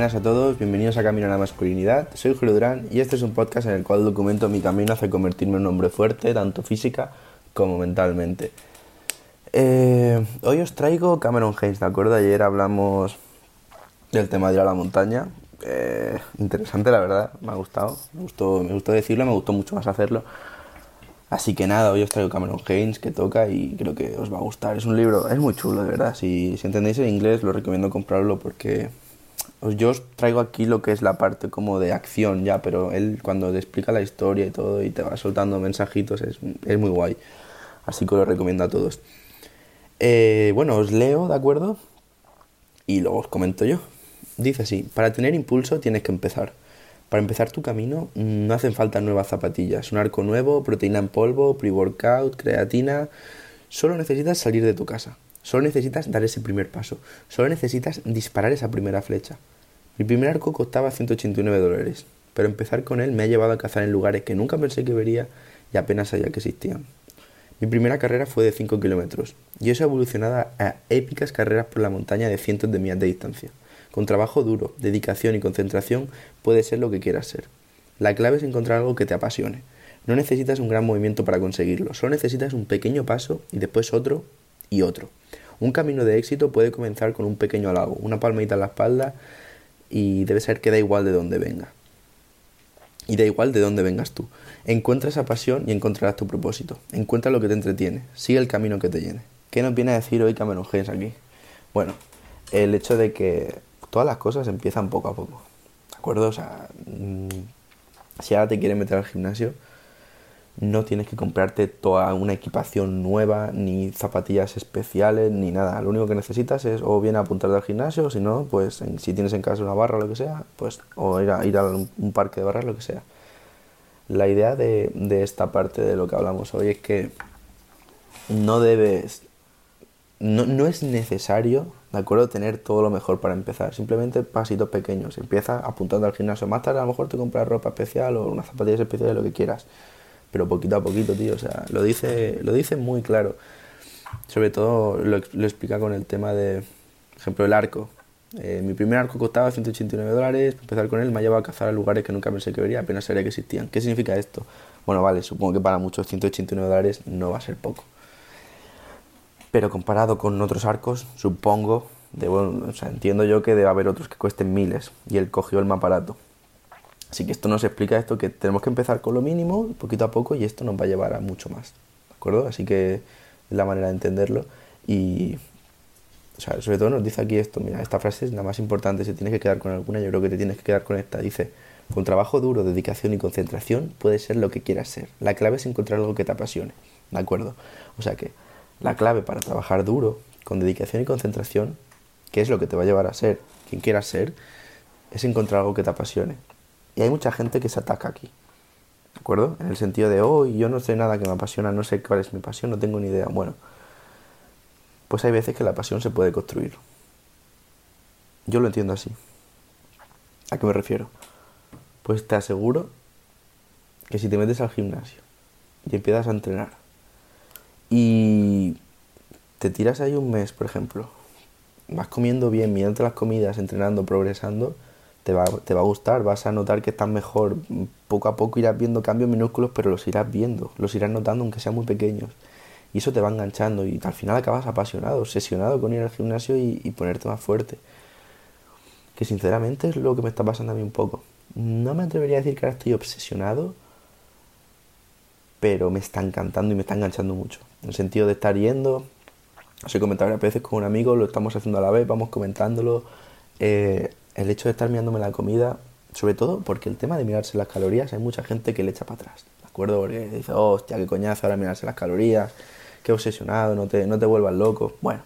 buenas a todos, bienvenidos a Camino a la Masculinidad. Soy Julio Durán y este es un podcast en el cual documento mi camino hacia convertirme en un hombre fuerte, tanto física como mentalmente. Eh, hoy os traigo Cameron Hayes, ¿de acuerdo? Ayer hablamos del tema de ir a la montaña. Eh, interesante, la verdad, me ha gustado. Me gustó, me gustó decirlo, me gustó mucho más hacerlo. Así que nada, hoy os traigo Cameron Haynes que toca y creo que os va a gustar. Es un libro, es muy chulo, de verdad. Si, si entendéis el inglés, lo recomiendo comprarlo porque yo os traigo aquí lo que es la parte como de acción ya, pero él cuando te explica la historia y todo y te va soltando mensajitos es, es muy guay. Así que lo recomiendo a todos. Eh, bueno, os leo, ¿de acuerdo? Y luego os comento yo. Dice así, para tener impulso tienes que empezar. Para empezar tu camino mm, no hacen falta nuevas zapatillas, un arco nuevo, proteína en polvo, pre-workout, creatina. Solo necesitas salir de tu casa. Solo necesitas dar ese primer paso. Solo necesitas disparar esa primera flecha. Mi primer arco costaba 189 dólares, pero empezar con él me ha llevado a cazar en lugares que nunca pensé que vería y apenas sabía que existían. Mi primera carrera fue de 5 kilómetros y eso ha evolucionado a épicas carreras por la montaña de cientos de millas de distancia. Con trabajo duro, dedicación y concentración puede ser lo que quieras ser. La clave es encontrar algo que te apasione. No necesitas un gran movimiento para conseguirlo, solo necesitas un pequeño paso y después otro y otro. Un camino de éxito puede comenzar con un pequeño halago, una palmadita en la espalda y debe ser que da igual de dónde venga. Y da igual de dónde vengas tú. Encuentra esa pasión y encontrarás tu propósito. Encuentra lo que te entretiene. Sigue el camino que te llene. ¿Qué nos viene a decir hoy Cameron Hayes aquí? Bueno, el hecho de que todas las cosas empiezan poco a poco. ¿De acuerdo? O sea, mm, si ahora te quieres meter al gimnasio, no tienes que comprarte toda una equipación nueva, ni zapatillas especiales, ni nada. Lo único que necesitas es o bien apuntarte al gimnasio, o si no, pues si tienes en casa una barra o lo que sea, pues o ir a, ir a un parque de barras, lo que sea. La idea de, de esta parte de lo que hablamos hoy es que no debes, no, no es necesario ¿de acuerdo? Tener todo lo mejor para empezar. Simplemente pasitos pequeños. Empieza apuntando al gimnasio. Más tarde a lo mejor te compras ropa especial o unas zapatillas especiales, lo que quieras. Pero poquito a poquito, tío. O sea, lo dice, lo dice muy claro. Sobre todo lo, lo explica con el tema de, ejemplo, el arco. Eh, mi primer arco costaba 189 dólares. Empezar con él me ha llevado a cazar a lugares que nunca pensé que vería, apenas sabía que existían. ¿Qué significa esto? Bueno, vale, supongo que para muchos 189 dólares no va a ser poco pero comparado con otros arcos, supongo, de, o sea, entiendo yo que debe haber otros que cuesten miles y él cogió el más barato. Así que esto nos explica esto, que tenemos que empezar con lo mínimo, poquito a poco, y esto nos va a llevar a mucho más. ¿De acuerdo? Así que es la manera de entenderlo. Y o sea, sobre todo nos dice aquí esto, mira, esta frase es la más importante, si tienes que quedar con alguna, yo creo que te tienes que quedar con esta. Dice, con trabajo duro, dedicación y concentración puedes ser lo que quieras ser. La clave es encontrar algo que te apasione. ¿De acuerdo? O sea que la clave para trabajar duro, con dedicación y concentración, que es lo que te va a llevar a ser quien quieras ser, es encontrar algo que te apasione. Y hay mucha gente que se ataca aquí. ¿De acuerdo? En el sentido de, oh, yo no sé nada que me apasiona, no sé cuál es mi pasión, no tengo ni idea. Bueno, pues hay veces que la pasión se puede construir. Yo lo entiendo así. ¿A qué me refiero? Pues te aseguro que si te metes al gimnasio y empiezas a entrenar y te tiras ahí un mes, por ejemplo, vas comiendo bien, mirando las comidas, entrenando, progresando, te va, a gustar, vas a notar que estás mejor. Poco a poco irás viendo cambios minúsculos, pero los irás viendo, los irás notando aunque sean muy pequeños. Y eso te va enganchando y al final acabas apasionado, obsesionado con ir al gimnasio y, y ponerte más fuerte. Que sinceramente es lo que me está pasando a mí un poco. No me atrevería a decir que ahora estoy obsesionado, pero me está encantando y me está enganchando mucho. En el sentido de estar yendo, os he comentado varias veces con un amigo, lo estamos haciendo a la vez, vamos comentándolo. Eh, el hecho de estar mirándome la comida, sobre todo porque el tema de mirarse las calorías, hay mucha gente que le echa para atrás, ¿de acuerdo? Porque dice, hostia, qué coñazo ahora mirarse las calorías, qué obsesionado, no te, no te vuelvas loco. Bueno,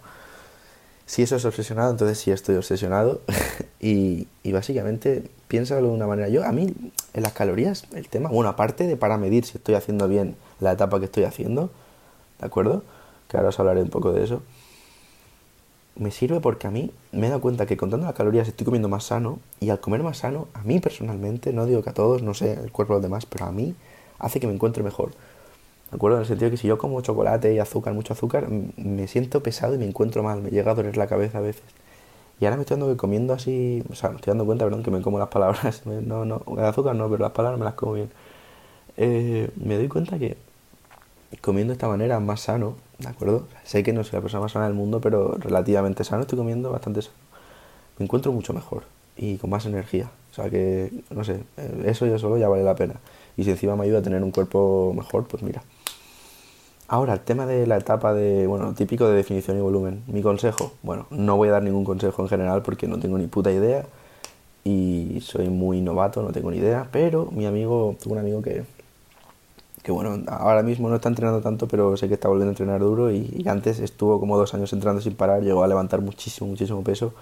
si eso es obsesionado, entonces sí estoy obsesionado. y, y, básicamente, piénsalo de una manera. Yo, a mí, en las calorías, el tema, bueno, aparte de para medir si estoy haciendo bien la etapa que estoy haciendo, ¿de acuerdo? Que ahora os hablaré un poco de eso. Me sirve porque a mí me he dado cuenta que contando las calorías estoy comiendo más sano y al comer más sano, a mí personalmente, no digo que a todos, no sé, el cuerpo de los demás, pero a mí hace que me encuentre mejor. ¿De acuerdo? En el sentido que si yo como chocolate y azúcar, mucho azúcar, me siento pesado y me encuentro mal, me llega a doler la cabeza a veces. Y ahora me estoy dando que comiendo así, o sea, me estoy dando cuenta, perdón, que me como las palabras, no, no, el azúcar no, pero las palabras me las como bien. Eh, me doy cuenta que comiendo de esta manera más sano, ¿de acuerdo? Sé que no soy la persona más sana del mundo, pero relativamente sano, estoy comiendo bastante sano. Me encuentro mucho mejor y con más energía. O sea que, no sé, eh, eso ya solo ya vale la pena. Y si encima me ayuda a tener un cuerpo mejor, pues mira. Ahora, el tema de la etapa de, bueno, típico de definición y volumen. Mi consejo, bueno, no voy a dar ningún consejo en general porque no tengo ni puta idea y soy muy novato, no tengo ni idea, pero mi amigo, tuvo un amigo que, que bueno, ahora mismo no está entrenando tanto, pero sé que está volviendo a entrenar duro y, antes estuvo como dos años entrenando sin parar, llegó a levantar muchísimo, muchísimo peso,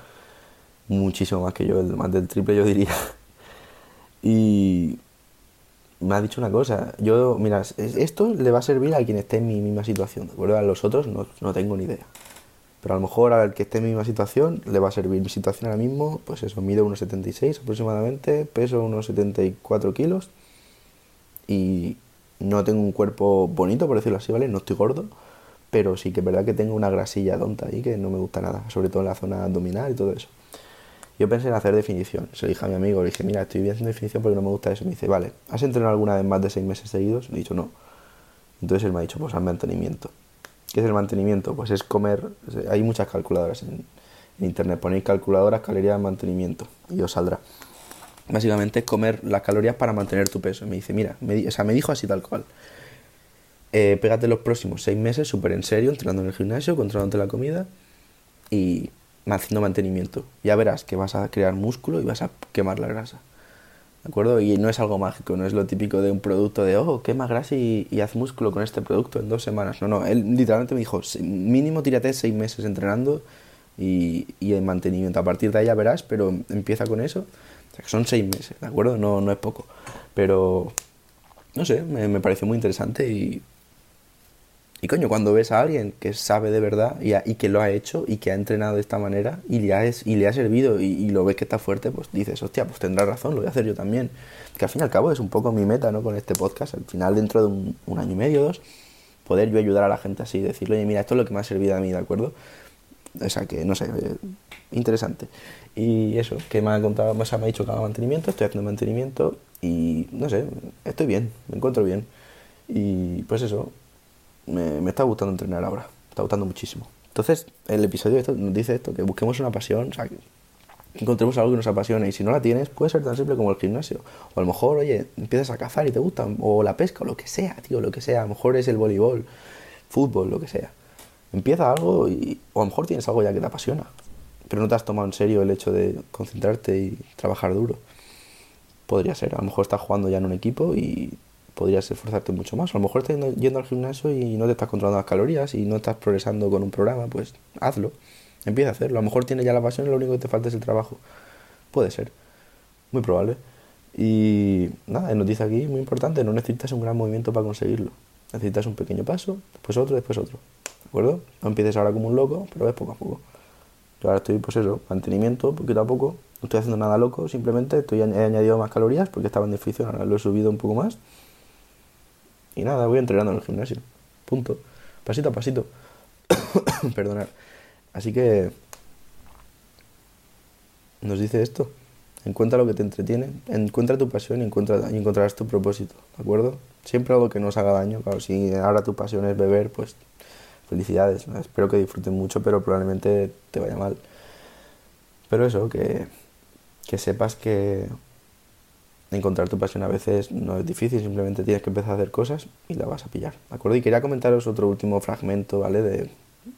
muchísimo más que yo, más del triple yo diría. Y me ha dicho una cosa, yo, mira, esto le va a servir a quien esté en mi misma situación, ¿de acuerdo? A los otros no, no tengo ni idea. Pero a lo mejor al que esté en mi misma situación le va a servir. Mi situación ahora mismo, pues eso, mido unos 76 aproximadamente, peso unos 74 kilos y no tengo un cuerpo bonito, por decirlo así, ¿vale? No estoy gordo, pero sí que es verdad que tengo una grasilla tonta ahí que no me gusta nada, sobre todo en la zona abdominal y todo eso. Yo pensé en hacer definición. Se lo dije a mi amigo, le dije, mira, estoy haciendo definición porque no me gusta eso. Me dice, vale, ¿has entrenado alguna vez más de seis meses seguidos? Le he dicho, no. Entonces él me ha dicho, pues al mantenimiento. ¿Qué es el mantenimiento? Pues es comer, hay muchas calculadoras en, internet, ponéis calculadoras, calorías de mantenimiento y os saldrá básicamente es comer las calorías para mantener tu peso. me dice, mira, me, o sea, me dijo así tal cual. Eh, pégate los próximos seis meses súper en serio, entrenando en el gimnasio, controlándote la comida y haciendo mantenimiento. Ya verás que vas a crear músculo y vas a quemar la grasa. ¿De acuerdo? Y no es algo mágico, no es lo típico de un producto de, oh, quema grasa y, y haz músculo con este producto en dos semanas. No, no, él literalmente me dijo, mínimo tírate seis meses entrenando y, y en mantenimiento. A partir de ahí ya verás, pero empieza con eso o sea, que son seis meses, ¿de acuerdo? No, no es poco. Pero, no sé, me, me pareció muy interesante y... Y coño, cuando ves a alguien que sabe de verdad y, y, que lo ha hecho y que ha entrenado de esta manera y le ha, y le ha servido y, lo ves que está fuerte, pues dices, hostia, pues tendrá razón, lo voy a hacer yo también. Que al fin y al cabo es un poco mi meta, ¿no? Con este podcast, al final dentro de un, un año y medio, dos, poder yo ayudar a la gente así, decirle, oye, mira, esto es lo que me ha servido a mí, ¿de acuerdo? O sea, que, no sé, eh, interesante. Y eso, que me ha contado, me ha dicho que haga mantenimiento, estoy haciendo mantenimiento y no sé, estoy bien, me encuentro bien. Y pues eso, me, me está gustando entrenar ahora, me está gustando muchísimo. Entonces, el episodio nos dice esto, que busquemos una pasión, o sea, que encontremos algo que nos apasione y si no la tienes, puede ser tan simple como el gimnasio. O a lo mejor, oye, empiezas a cazar y te gusta, o la pesca, o lo que sea, tío, lo que sea. A lo mejor es el voleibol, fútbol, lo que sea. Empieza algo y, o a lo mejor tienes algo ya que te apasiona pero no te has tomado en serio el hecho de concentrarte y trabajar duro. Podría ser, a lo mejor estás jugando ya en un equipo y podrías esforzarte mucho más. A lo mejor estás yendo, al gimnasio y no te estás controlando las calorías y no estás progresando con un programa, pues hazlo. Empieza a hacerlo. A lo mejor tienes ya la pasión y lo único que te falta es el trabajo. Puede ser. Muy probable. Y nada, nos dice aquí, muy importante, no necesitas un gran movimiento para conseguirlo. Necesitas un pequeño paso, después otro, después otro. ¿De acuerdo? No empieces ahora como un loco, pero ves poco a poco. Yo ahora estoy, pues eso, mantenimiento, poquito a poco. No estoy haciendo nada loco, simplemente estoy, he añadido más calorías porque estaba en definición, ahora lo he subido un poco más. Y nada, voy entrenando en el gimnasio. Punto. Pasito a pasito. Perdonad. Así que nos dice esto. Encuentra lo que te entretiene, encuentra tu pasión y, encuentra, y encontrarás tu propósito, ¿de acuerdo? Siempre algo que no os haga daño. Claro, si ahora tu pasión es beber, pues felicidades, espero que disfruten mucho, pero probablemente te vaya mal. Pero eso, que, que sepas que encontrar tu pasión a veces no es difícil, simplemente tienes que empezar a hacer cosas y la vas a pillar, ¿de acuerdo? Y quería comentaros otro último fragmento, ¿vale? De,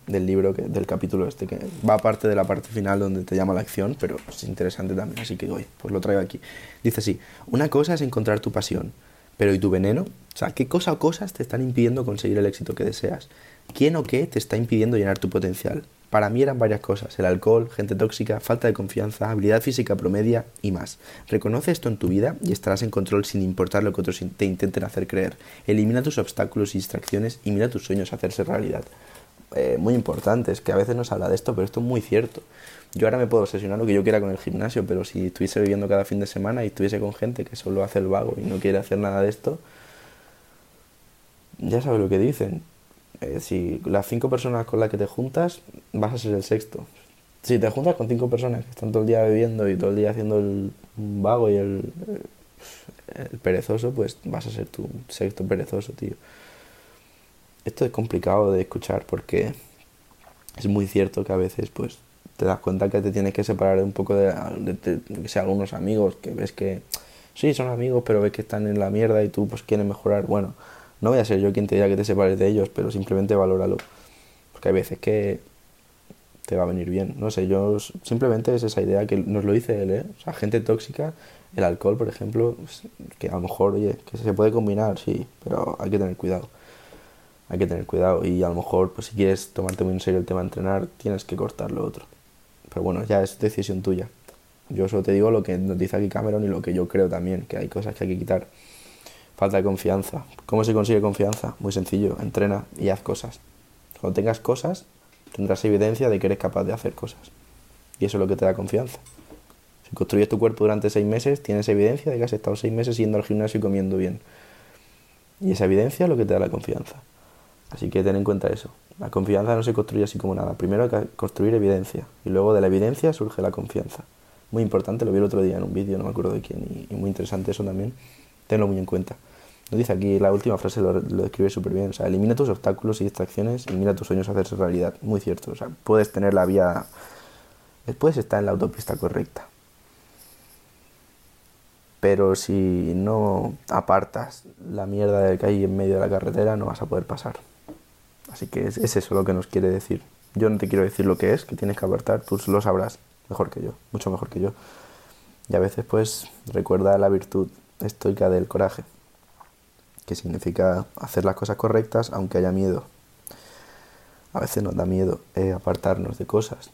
del libro, del capítulo este, que va aparte de la parte final donde te llama la acción, pero es interesante también, así que hoy pues lo traigo aquí. Dice así, una cosa es encontrar tu pasión, pero ¿y tu veneno? O sea, ¿qué cosa o cosas te están impidiendo conseguir el éxito que deseas? ¿Quién o qué te está impidiendo llenar tu potencial? Para mí eran varias cosas, el alcohol, gente tóxica, falta de confianza, habilidad física promedia y más. Reconoce esto en tu vida y estarás en control sin importar lo que otros te intenten hacer creer. Elimina tus obstáculos y distracciones y mira tus sueños hacerse realidad. Eh, muy importante, es que a veces no se habla de esto, pero esto es muy cierto. Yo ahora me puedo obsesionar lo que yo quiera con el gimnasio, pero si estuviese viviendo cada fin de semana y estuviese con gente que solo hace el vago y no quiere hacer nada de esto, ya sabes lo que dicen. Eh, si las cinco personas con las que te juntas, vas a ser el sexto. si te juntas con cinco personas que están todo el día bebiendo y todo el día haciendo el vago y el, el perezoso, pues vas a ser tu sexto perezoso, tío. Esto es complicado de escuchar porque es muy cierto que a veces, pues, te das cuenta que te tienes que separar un poco de, de, que sea algunos amigos, que ves que sí, son amigos, pero ves que están en la mierda y tú, pues, quieres mejorar. Bueno, no voy a ser yo quien te diga que te separes de ellos, pero simplemente valóralo. Porque hay veces que te va a venir bien. No sé, yo simplemente es esa idea que nos lo dice él, ¿eh? O sea, gente tóxica, el alcohol, por ejemplo, pues, que a lo mejor, oye, que se puede combinar, sí, pero hay que tener cuidado. Hay que tener cuidado y a lo mejor, pues si quieres tomarte muy en serio el tema de entrenar, tienes que cortar lo otro. Pero bueno, ya es decisión tuya. Yo solo te digo lo que nos dice aquí Cameron y lo que yo creo también, que hay cosas que hay que quitar. Falta de confianza. ¿Cómo se consigue confianza? Muy sencillo, entrena y haz cosas. Cuando tengas cosas, tendrás evidencia de que eres capaz de hacer cosas. Y eso es lo que te da confianza. Si construyes tu cuerpo durante seis meses, tienes evidencia de que has estado seis meses yendo al gimnasio y comiendo bien. Y esa evidencia es lo que te da la confianza. Así que ten en cuenta eso. La confianza no se construye así como nada. Primero hay que construir evidencia. Y luego de la evidencia surge la confianza. Muy importante, lo vi el otro día en un vídeo, no me acuerdo de quién, y, muy interesante eso también. Tenlo muy en cuenta. Lo dice aquí, la última frase lo, lo describe súper bien. O sea, elimina tus obstáculos y distracciones y mira tus sueños a hacerse realidad. Muy cierto. O sea, puedes tener la vía. Puedes estar en la autopista correcta. Pero si no apartas la mierda de que hay en medio de la carretera, no vas a poder pasar. Así que es, es eso lo que nos quiere decir. Yo no te quiero decir lo que es, que tienes que apartar, tú lo sabrás mejor que yo, mucho mejor que yo. Y a veces, pues, recuerda la virtud estoica del coraje que significa hacer las cosas correctas aunque haya miedo. A veces nos da miedo eh, apartarnos de cosas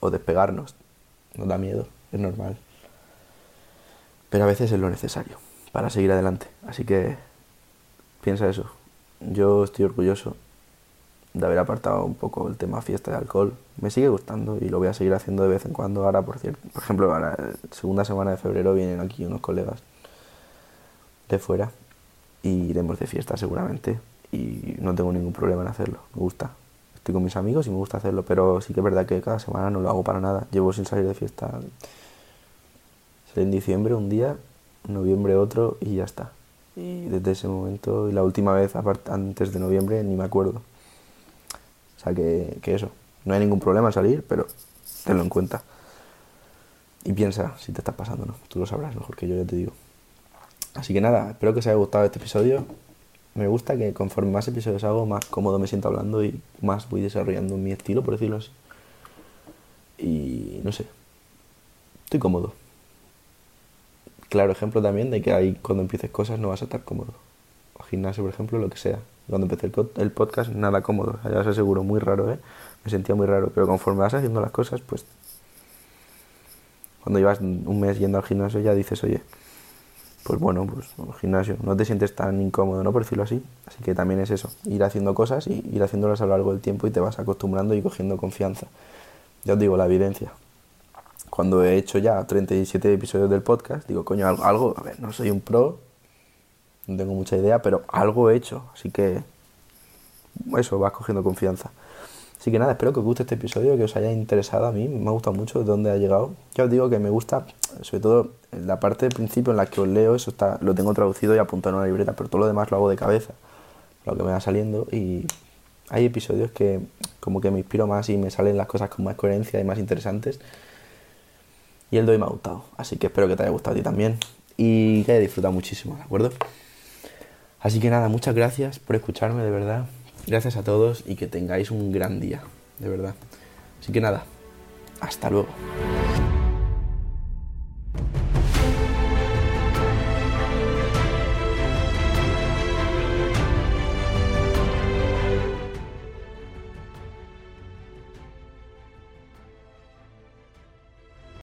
o despegarnos. Nos da miedo, es normal. Pero a veces es lo necesario para seguir adelante. Así que piensa eso. Yo estoy orgulloso de haber apartado un poco el tema fiesta de alcohol. Me sigue gustando y lo voy a seguir haciendo de vez en cuando. Ahora, por cierto, por ejemplo, la segunda semana de febrero vienen aquí unos colegas de fuera y iremos de fiesta seguramente y no tengo ningún problema en hacerlo, me gusta. Estoy con mis amigos y me gusta hacerlo, pero sí que es verdad que cada semana no lo hago para nada. Llevo sin salir de fiesta. en diciembre un día, noviembre otro y ya está. Y desde ese momento, y la última vez antes de noviembre, ni me acuerdo. O sea que, que eso, no hay ningún problema en salir, pero tenlo en cuenta. Y piensa si te está pasando, ¿no? Tú lo sabrás mejor que yo, ya te digo. Así que nada, espero que os haya gustado este episodio. Me gusta que conforme más episodios hago, más cómodo me siento hablando y más voy desarrollando mi estilo, por decirlo así. Y no sé, estoy cómodo. Claro ejemplo también de que ahí cuando empieces cosas no vas a estar cómodo. O gimnasio, por ejemplo, lo que sea. Cuando empecé el podcast, nada cómodo. ya os aseguro, muy raro, ¿eh? Me sentía muy raro. Pero conforme vas haciendo las cosas, pues... Cuando llevas un mes yendo al gimnasio ya dices, oye, pues bueno, pues gimnasio, no te sientes tan incómodo, ¿no? Por decirlo así. Así que también es eso, ir haciendo cosas y ir haciéndolas a lo largo del tiempo y te vas acostumbrando y cogiendo confianza. Ya os digo, la evidencia. Cuando he hecho ya 37 episodios del podcast, digo, coño, algo, algo a ver, no soy un pro, no tengo mucha idea, pero algo he hecho. Así que eso, vas cogiendo confianza. Así que nada, espero que os guste este episodio, que os haya interesado a mí, me ha gustado mucho de dónde ha llegado. Ya os digo que me gusta, sobre todo la parte del principio en la que os leo, eso está, lo tengo traducido y apuntado en una libreta, pero todo lo demás lo hago de cabeza, lo que me va saliendo y hay episodios que como que me inspiro más y me salen las cosas con más coherencia y más interesantes. Y el de hoy me ha gustado, así que espero que te haya gustado a ti también y que hayas disfrutado muchísimo, ¿de acuerdo? Así que nada, muchas gracias por escucharme, de verdad. Gracias a todos y que tengáis un gran día, de verdad. Así que nada, hasta luego.